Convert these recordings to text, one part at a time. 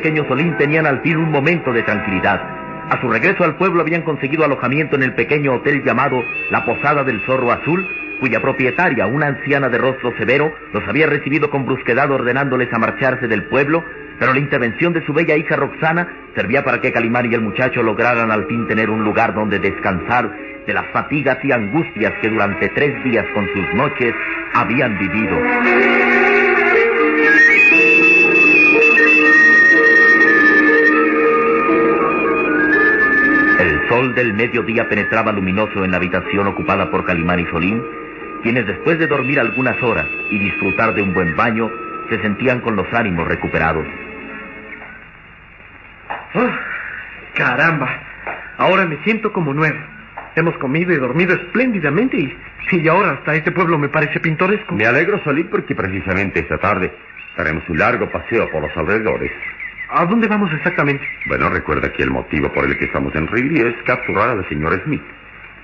Calimán y el pequeño Solín tenían al fin un momento de tranquilidad. A su regreso al pueblo habían conseguido alojamiento en el pequeño hotel llamado La Posada del Zorro Azul, cuya propietaria, una anciana de rostro severo, los había recibido con brusquedad ordenándoles a marcharse del pueblo, pero la intervención de su bella hija Roxana servía para que Calimán y el muchacho lograran al fin tener un lugar donde descansar de las fatigas y angustias que durante tres días con sus noches habían vivido. El sol del mediodía penetraba luminoso en la habitación ocupada por Calimán y Solín, quienes después de dormir algunas horas y disfrutar de un buen baño, se sentían con los ánimos recuperados. Oh, caramba, ahora me siento como nuevo. Hemos comido y dormido espléndidamente y, y ahora hasta este pueblo me parece pintoresco. Me alegro, Solín, porque precisamente esta tarde haremos un largo paseo por los alrededores. ¿A dónde vamos exactamente? Bueno, recuerda que el motivo por el que estamos en Ridley es capturar al señor Smith.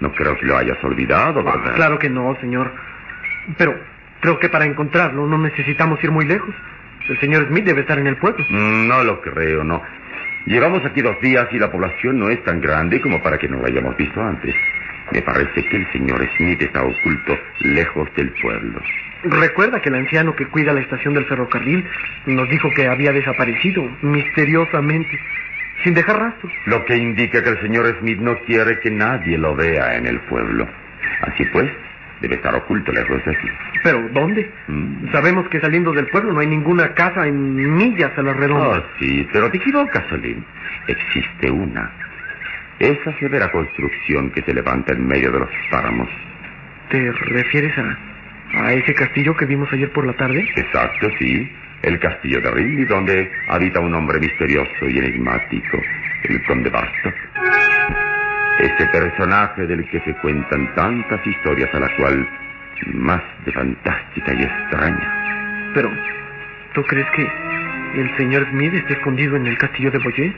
No creo que lo hayas olvidado, Ah, ¿verdad? claro que no, señor. Pero creo que para encontrarlo no necesitamos ir muy lejos. El señor Smith debe estar en el pueblo. Mm, No lo creo, no. Llevamos aquí dos días y la población no es tan grande como para que no lo hayamos visto antes. Me parece que el señor Smith está oculto lejos del pueblo. Recuerda que el anciano que cuida la estación del ferrocarril nos dijo que había desaparecido misteriosamente, sin dejar rastro. Lo que indica que el señor Smith no quiere que nadie lo vea en el pueblo. Así pues, debe estar oculto lejos de aquí. ¿Pero dónde? Mm. Sabemos que saliendo del pueblo no hay ninguna casa en millas a la redonda. Oh, sí, pero te equivocas, Solín. Existe una. Esa severa construcción que se levanta en medio de los páramos. ¿Te refieres a, a ese castillo que vimos ayer por la tarde? Exacto, sí. El castillo de Ridley, donde habita un hombre misterioso y enigmático, el conde Barstow. Ese personaje del que se cuentan tantas historias a la cual más de fantástica y extraña. Pero, ¿tú crees que el señor Smith está escondido en el castillo de Boyer?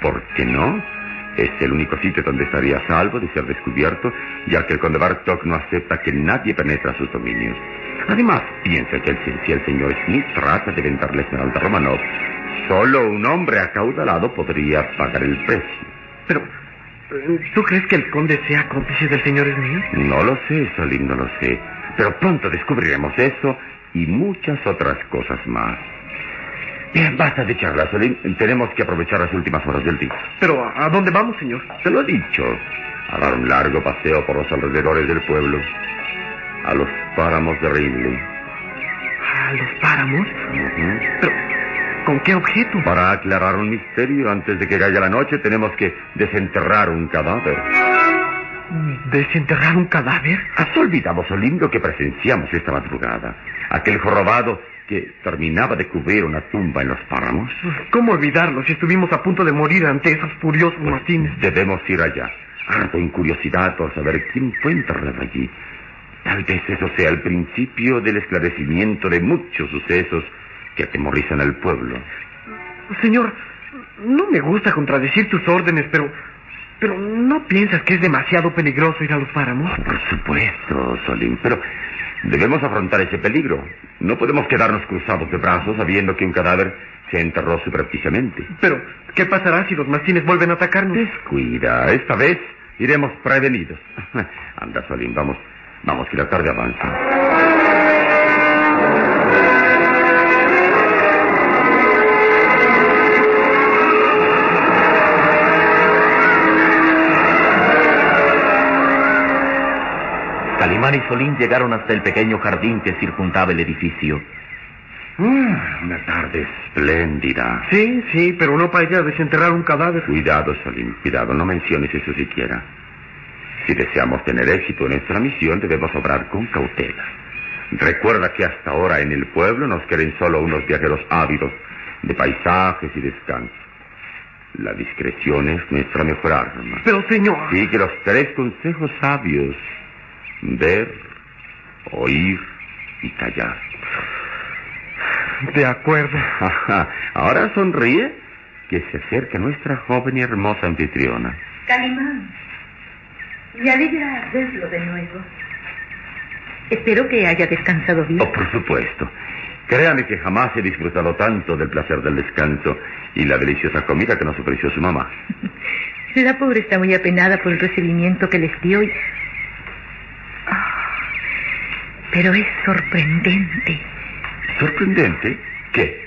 ¿Por qué no? Es el único sitio donde estaría salvo de ser descubierto, ya que el conde Bartok no acepta que nadie penetre a sus dominios. Además, piensa que el, si el señor Smith trata de vender la esmeralda Romanov, solo un hombre acaudalado podría pagar el precio. Pero, ¿tú crees que el conde sea cómplice del señor Smith? No lo sé, Solín, no lo sé. Pero pronto descubriremos eso y muchas otras cosas más. Bien, basta de charla, Solín. Tenemos que aprovechar las últimas horas del día. Pero, ¿a a dónde vamos, señor? Se lo he dicho. A dar un largo paseo por los alrededores del pueblo. A los páramos de Ridley. ¿A los páramos? Pero, ¿con qué objeto? Para aclarar un misterio, antes de que caiga la noche, tenemos que desenterrar un cadáver. ¿Desenterrar un cadáver? ¿Has olvidado, Solín, lo que presenciamos esta madrugada? Aquel jorobado que terminaba de cubrir una tumba en los páramos? ¿Cómo olvidarlo si estuvimos a punto de morir ante esos furiosos mastines? Debemos ir allá. Ardo en curiosidad por saber quién fue enterrado allí. Tal vez eso sea el principio del esclarecimiento de muchos sucesos que atemorizan al pueblo. Señor, no me gusta contradecir tus órdenes, pero... Pero ¿no piensas que es demasiado peligroso ir a los páramos? Por supuesto, Solín, pero debemos afrontar ese peligro. No podemos quedarnos cruzados de brazos sabiendo que un cadáver se enterró subrepticiamente. Pero, ¿qué pasará si los mastines vuelven a atacarnos? Descuida, esta vez iremos prevenidos. Anda, Solín, vamos, vamos, que la tarde avanza. Calimán y Solín llegaron hasta el pequeño jardín que circundaba el edificio. Ah, una tarde espléndida. Sí, sí, pero no para ir a desenterrar un cadáver. Cuidado, Solín, cuidado, no menciones eso siquiera. Si deseamos tener éxito en nuestra misión, debemos obrar con cautela. Recuerda que hasta ahora en el pueblo nos quieren solo unos viajeros ávidos de paisajes y descanso. La discreción es nuestra mejor arma. Pero, señor... Sí, que los tres consejos sabios. Ver, oír y callar. De acuerdo. Ajá. Ahora sonríe que se acerca nuestra joven y hermosa anfitriona. Calimán, me alegra verlo de nuevo. Espero que haya descansado bien. Oh, por supuesto. Créame que jamás he disfrutado tanto del placer del descanso y la deliciosa comida que nos ofreció su mamá. La pobre está muy apenada por el recibimiento que les dio y... Pero es sorprendente. ¿Sorprendente? ¿Qué?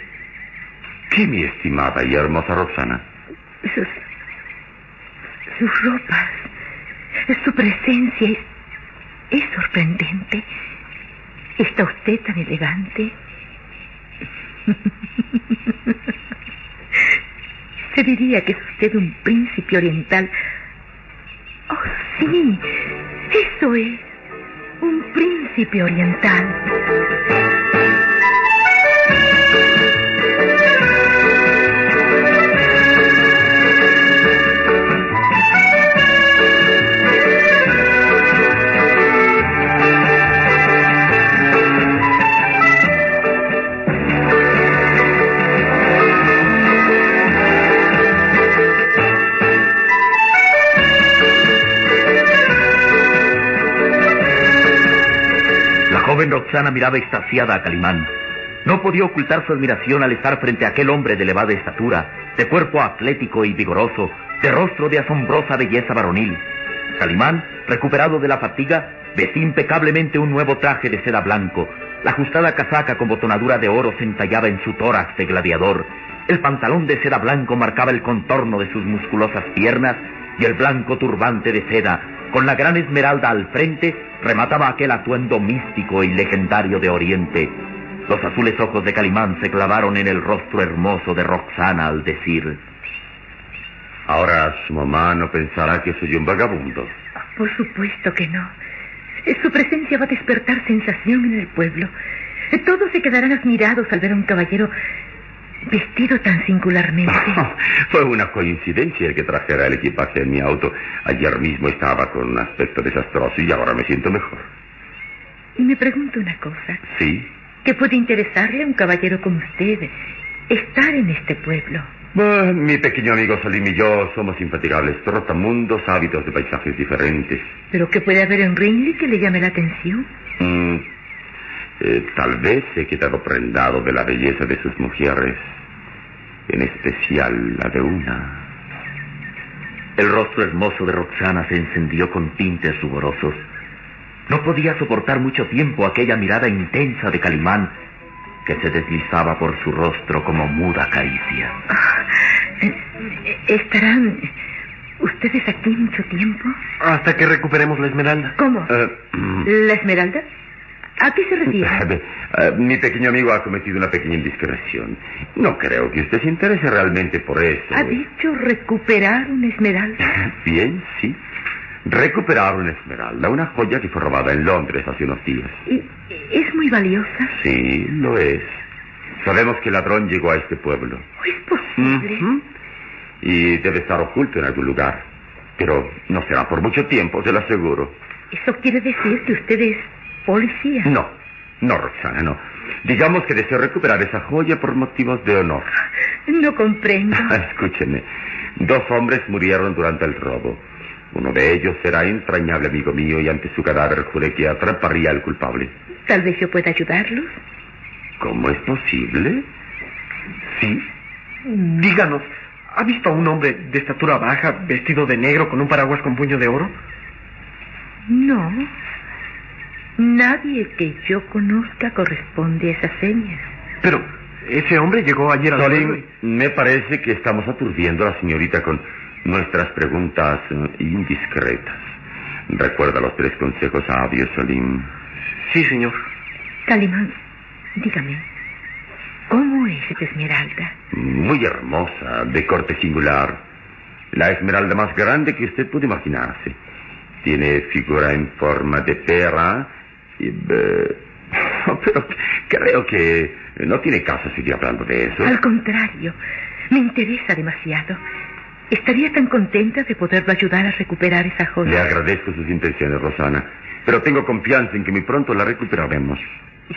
¿Qué, mi estimada y hermosa Roxana? Sus... sus ropas, su presencia es... es sorprendente. ¿Está usted tan elegante? Se diría que es usted un príncipe oriental. Oh, sí, eso es, un príncipe oriental. Joven Roxana miraba extasiada a Calimán. No podía ocultar su admiración al estar frente a aquel hombre de elevada estatura, de cuerpo atlético y vigoroso, de rostro de asombrosa belleza varonil. Calimán, recuperado de la fatiga, vestía impecablemente un nuevo traje de seda blanco. La ajustada casaca con botonadura de oro se entallaba en su tórax de gladiador. El pantalón de seda blanco marcaba el contorno de sus musculosas piernas y el blanco turbante de seda, con la gran esmeralda al frente, remataba aquel atuendo místico y legendario de Oriente. Los azules ojos de Calimán se clavaron en el rostro hermoso de Roxana al decir... Ahora su mamá no pensará que soy un vagabundo. Por supuesto que no. Su presencia va a despertar sensación en el pueblo. Todos se quedarán admirados al ver a un caballero vestido tan singularmente. Fue una coincidencia el que trajera el equipaje en mi auto. Ayer mismo estaba con un aspecto desastroso y ahora me siento mejor. Y me pregunto una cosa. ¿Sí? ¿Qué puede interesarle a un caballero como usted estar en este pueblo? Ah, mi pequeño amigo Salim y yo somos infatigables trotamundos hábitos de paisajes diferentes. ¿Pero qué puede haber en Ringley que le llame la atención? Mm, eh, tal vez he quedado prendado de la belleza de sus mujeres, en especial la de una. El rostro hermoso de Roxana se encendió con tintes ruborosos. No podía soportar mucho tiempo aquella mirada intensa de Calimán que se deslizaba por su rostro como muda caricia. ¿Estarán ustedes aquí mucho tiempo? Hasta que recuperemos la esmeralda. ¿Cómo? Eh, mm, ¿La esmeralda? ¿A qué se refiere? eh, mi pequeño amigo ha cometido una pequeña indiscreción. No creo que usted se interese realmente por eso. ¿Ha dicho recuperar una esmeralda? Bien, sí. Recuperar una esmeralda, una joya que fue robada en Londres hace unos días. ¿Y- ¿Es muy valiosa? Sí, lo es. Sabemos que el ladrón llegó a este pueblo. ¿Es posible? Y debe estar oculto en algún lugar. Pero no será por mucho tiempo, se lo aseguro. ¿Eso quiere decir que usted es policía? No, no, Roxana, no. Digamos que deseo recuperar esa joya por motivos de honor. No comprendo. Escúcheme. Dos hombres murieron durante el robo. Uno de ellos era entrañable amigo mío y ante su cadáver juré que atraparía al culpable. Tal vez yo pueda ayudarlos. ¿Cómo es posible? Sí. Díganos, ¿ha visto a un hombre de estatura baja, vestido de negro, con un paraguas con puño de oro? No. Nadie que yo conozca corresponde a esas señas. Pero ese hombre llegó ayer al pueblo Solín, me parece que estamos aturdiendo a la señorita con nuestras preguntas eh, indiscretas. Recuerda los tres consejos sabios, Solín. Sí, señor. Calimán, dígame, ¿cómo es esa esmeralda? Muy hermosa, de corte singular. La esmeralda más grande que usted puede imaginarse. Tiene figura en forma de eh, pero creo que no tiene caso seguir hablando de eso. Al contrario, me interesa demasiado. Estaría tan contenta de poderlo ayudar a recuperar esa Le joya. agradezco sus intenciones, Rosana, pero tengo confianza en que muy pronto la recuperaremos.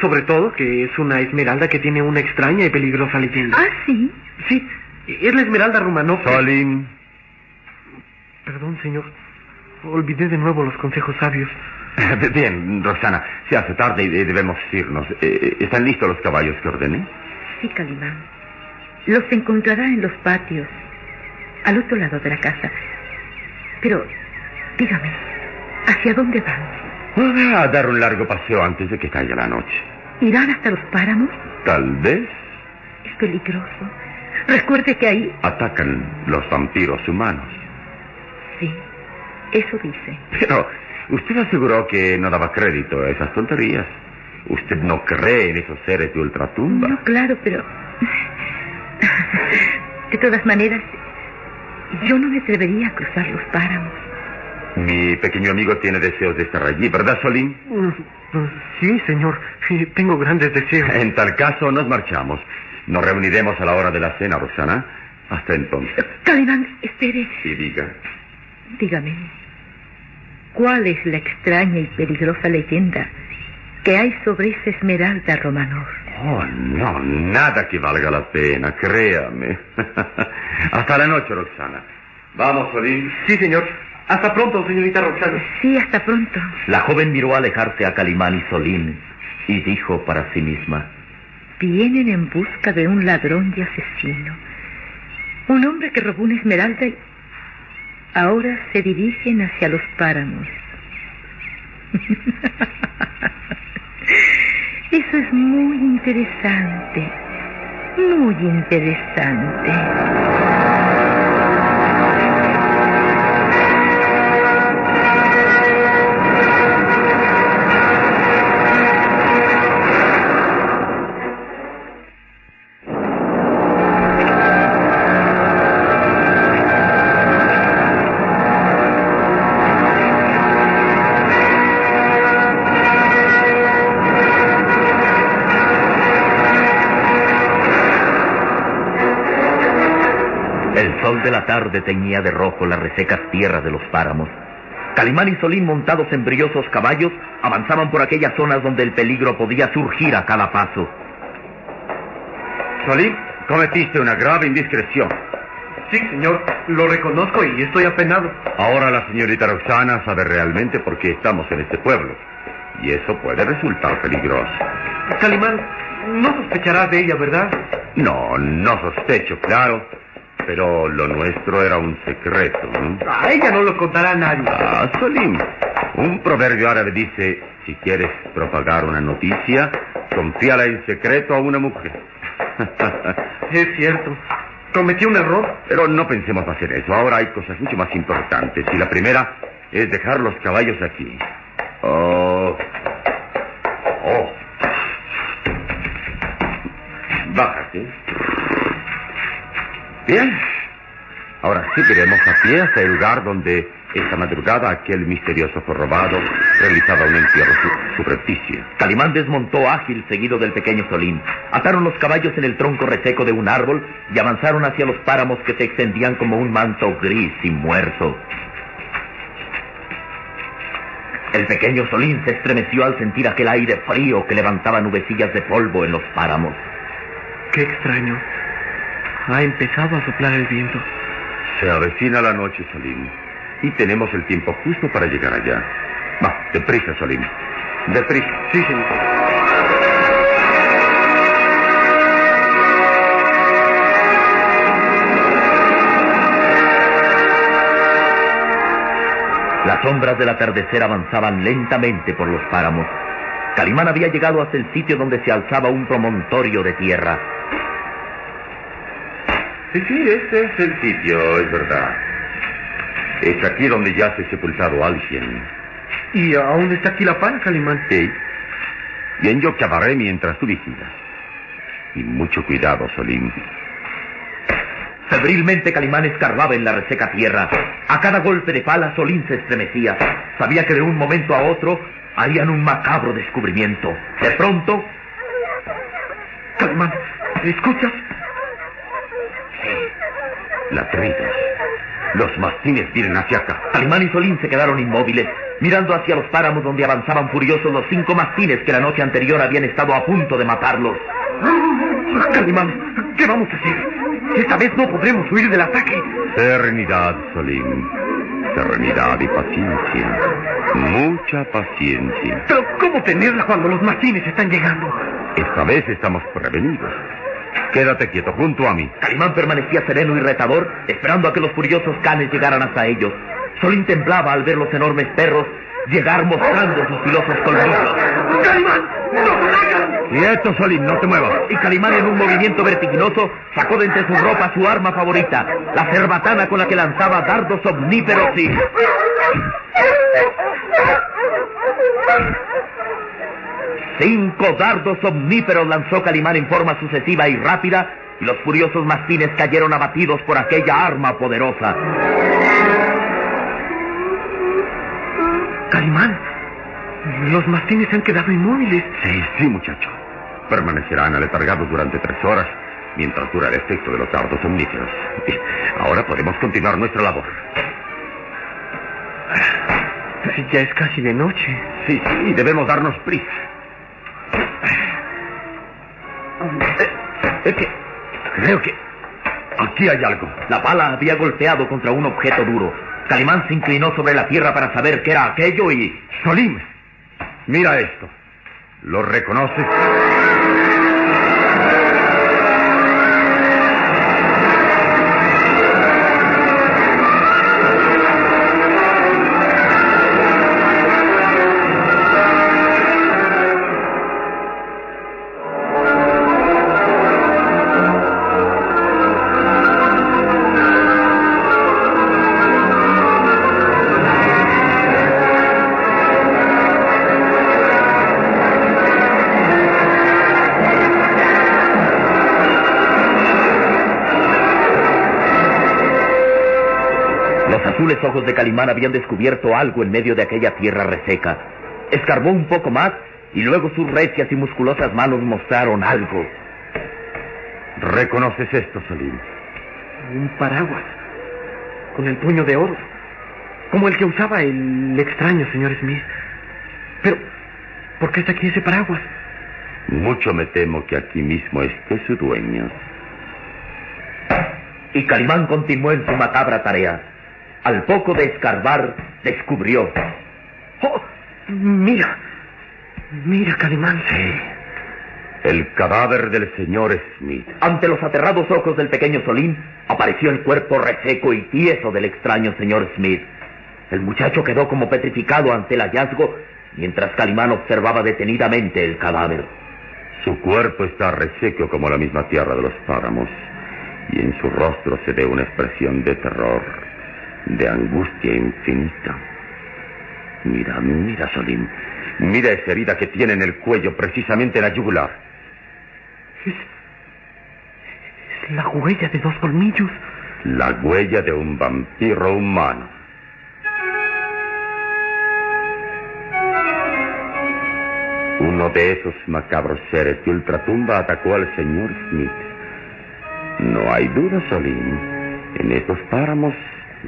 Sobre todo que es una esmeralda que tiene una extraña y peligrosa leyenda. Ah, sí. Sí, es la esmeralda Rumanov. Solín, Perdón, señor. Olvidé de nuevo los consejos sabios. Bien, Roxana, se hace tarde y eh, debemos irnos. Eh, ¿Están listos los caballos que ordené? Sí, Calimán. Los encontrará en los patios, al otro lado de la casa. Pero, dígame, ¿hacia dónde van? Voy a dar un largo paseo antes de que caiga la noche. ¿Irán hasta los páramos? Tal vez Es peligroso. Recuerde que ahí... atacan los vampiros humanos. Sí, eso dice. Pero usted aseguró que no daba crédito a esas tonterías. Usted no cree en esos seres de ultratumba. No, claro, pero... De todas maneras, yo no me atrevería a cruzar los páramos. Mi pequeño amigo tiene deseos de estar allí, ¿verdad, Solín? Mm, mm, Sí, señor. Sí, Tengo grandes deseos. En tal caso, nos marchamos. Nos reuniremos a la hora de la cena, Roxana. Hasta entonces. Calimán, espere. Y diga. Dígame, ¿cuál es la extraña y peligrosa leyenda que hay sobre esa esmeralda Romanov? Oh, no, nada que valga la pena, créame. Hasta la noche, Roxana. Vamos, Solín. Sí, señor. Hasta pronto, señorita Roxana. Sí, hasta pronto. La joven miró alejarse a Calimán y Solín y dijo para sí misma, Vienen en busca de un ladrón y asesino. Un hombre que robó una esmeralda y ahora se dirigen hacia los páramos. Eso es muy interesante. Muy interesante. La tarde teñía de rojo las resecas tierras de los páramos. Calimán y Solín, montados en brillosos caballos, avanzaban por aquellas zonas donde el peligro podía surgir a cada paso. Solín, cometiste una grave indiscreción. Sí, señor. Lo reconozco y estoy apenado. Ahora la señorita Roxana sabe realmente por qué estamos en este pueblo. Y eso puede resultar peligroso. Calimán, no sospecharás de ella, ¿verdad? No, no sospecho, claro. Pero lo nuestro era un secreto. ¿no? A ella no lo contará a nadie. Ah, Solim, un proverbio árabe dice, si quieres propagar una noticia, confíala en secreto a una mujer. Es cierto. Cometí un error. Pero no pensemos más en eso. Ahora hay cosas mucho más importantes. Y la primera es dejar los caballos aquí. Oh. Oh. Bájate. Bien. Ahora sí iremos a pie hasta el lugar donde Esta madrugada aquel misterioso fue robado, realizaba un entierro su subrepticio. Calimán desmontó ágil seguido del pequeño Solín. Ataron los caballos en el tronco reseco de un árbol y avanzaron hacia los páramos que se extendían como un manto gris y muerto. El pequeño Solín se estremeció al sentir aquel aire frío que levantaba nubecillas de polvo en los páramos. Qué extraño. Ha empezado a soplar el viento. Se avecina la noche, Salim. Y tenemos el tiempo justo para llegar allá. Va, deprisa, Salim. Deprisa. Sí, señor. Las sombras del atardecer avanzaban lentamente por los páramos. Calimán había llegado hasta el sitio donde se alzaba un promontorio de tierra. Sí, sí, este es el sitio, es verdad. Es aquí donde yace sepultado alguien. ¿Y aún está aquí la pala, Calimán? Sí. Bien, yo cavaré mientras tú vigilas. Y mucho cuidado, Solim. Febrilmente Calimán escarbaba en la reseca tierra. A cada golpe de pala Solín se estremecía. Sabía que de un momento a otro harían un macabro descubrimiento. De pronto, Calimán, ¿escuchas? Latridos. Los mastines vienen hacia acá. Calimán y Solín se quedaron inmóviles, mirando hacia los páramos donde avanzaban furiosos los cinco mastines que la noche anterior habían estado a punto de matarlos. Calimán, ¿qué vamos a hacer? Esta vez no podremos huir del ataque. Serenidad, Solim. Serenidad y paciencia. Mucha paciencia. Pero ¿cómo tenerla cuando los mastines están llegando? Esta vez estamos prevenidos. Quédate quieto junto a mí. Calimán permanecía sereno y retador, esperando a que los furiosos canes llegaran hasta ellos. Solín temblaba al ver los enormes perros llegar mostrando sus filosos colmillos. ¡Calimán! ¡No! Quieto, Solim, no te muevas. Y Calimán en un movimiento vertiginoso sacó de entre sus ropas su arma favorita, la cerbatana con la que lanzaba dardos omníferos y... Cinco dardos omníferos lanzó Calimán en forma sucesiva y rápida, y los furiosos mastines cayeron abatidos por aquella arma poderosa. Calimán, los mastines han quedado inmóviles. Sí, sí, muchacho. Permanecerán aletargados durante tres horas mientras dura el efecto de los dardos omníferos. Ahora podemos continuar nuestra labor. Ya es casi de noche. Sí, sí, debemos darnos prisa. Es que Creo que aquí hay algo. la bala había golpeado contra un objeto duro. Calimán se inclinó sobre la tierra para saber qué era aquello y... Solim, mira esto. ¿Lo reconoces? Los azules ojos de Calimán habían descubierto algo en medio de aquella tierra reseca. Escarbó un poco más y luego sus recias y musculosas manos mostraron algo. ¿Reconoces esto, Solim? Un paraguas. Con el puño de oro. Como el que usaba el extraño señor Smith. Pero, ¿por qué está aquí ese paraguas? Mucho me temo que aquí mismo esté su dueño. Y Calimán continuó en su macabra tarea. Al poco de escarbar, descubrió. ¡Oh! Mira. Mira, Calimán. Sí. El cadáver del señor Smith. Ante los aterrados ojos del pequeño Solín, apareció el cuerpo reseco y tieso del extraño señor Smith. El muchacho quedó como petrificado ante el hallazgo, mientras Calimán observaba detenidamente el cadáver. Su cuerpo está reseco como la misma tierra de los páramos. Y en su rostro se ve una expresión de terror, de angustia infinita. Mira, mira, Solín. Mira esa herida que tiene en el cuello, precisamente en la yugular. Es, es la huella de dos colmillos. La huella de un vampiro humano. Uno de esos macabros seres de ultratumba atacó al señor Smith. No hay duda, Solín. En estos páramos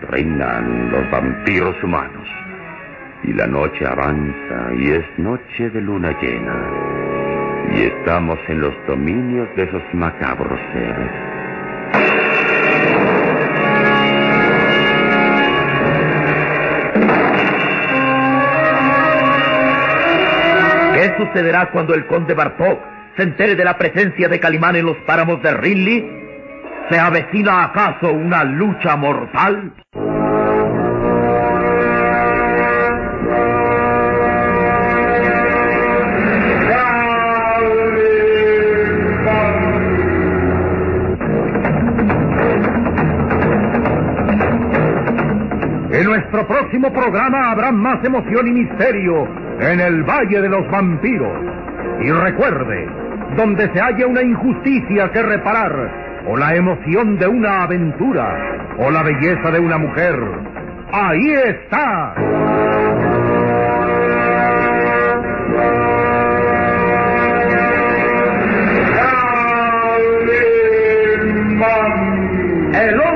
reinan los vampiros humanos. Y la noche avanza y es noche de luna llena. Y estamos en los dominios de esos macabros seres. ¿Qué sucederá cuando el conde Bartok se entere de la presencia de Calimán en los páramos de Rinley? ¿Se avecina acaso una lucha mortal? En nuestro próximo programa habrá más emoción y misterio en el Valle de los Vampiros. Y recuerde, donde se haya una injusticia que reparar, o la emoción de una aventura, o la belleza de una mujer, ahí está. El hombre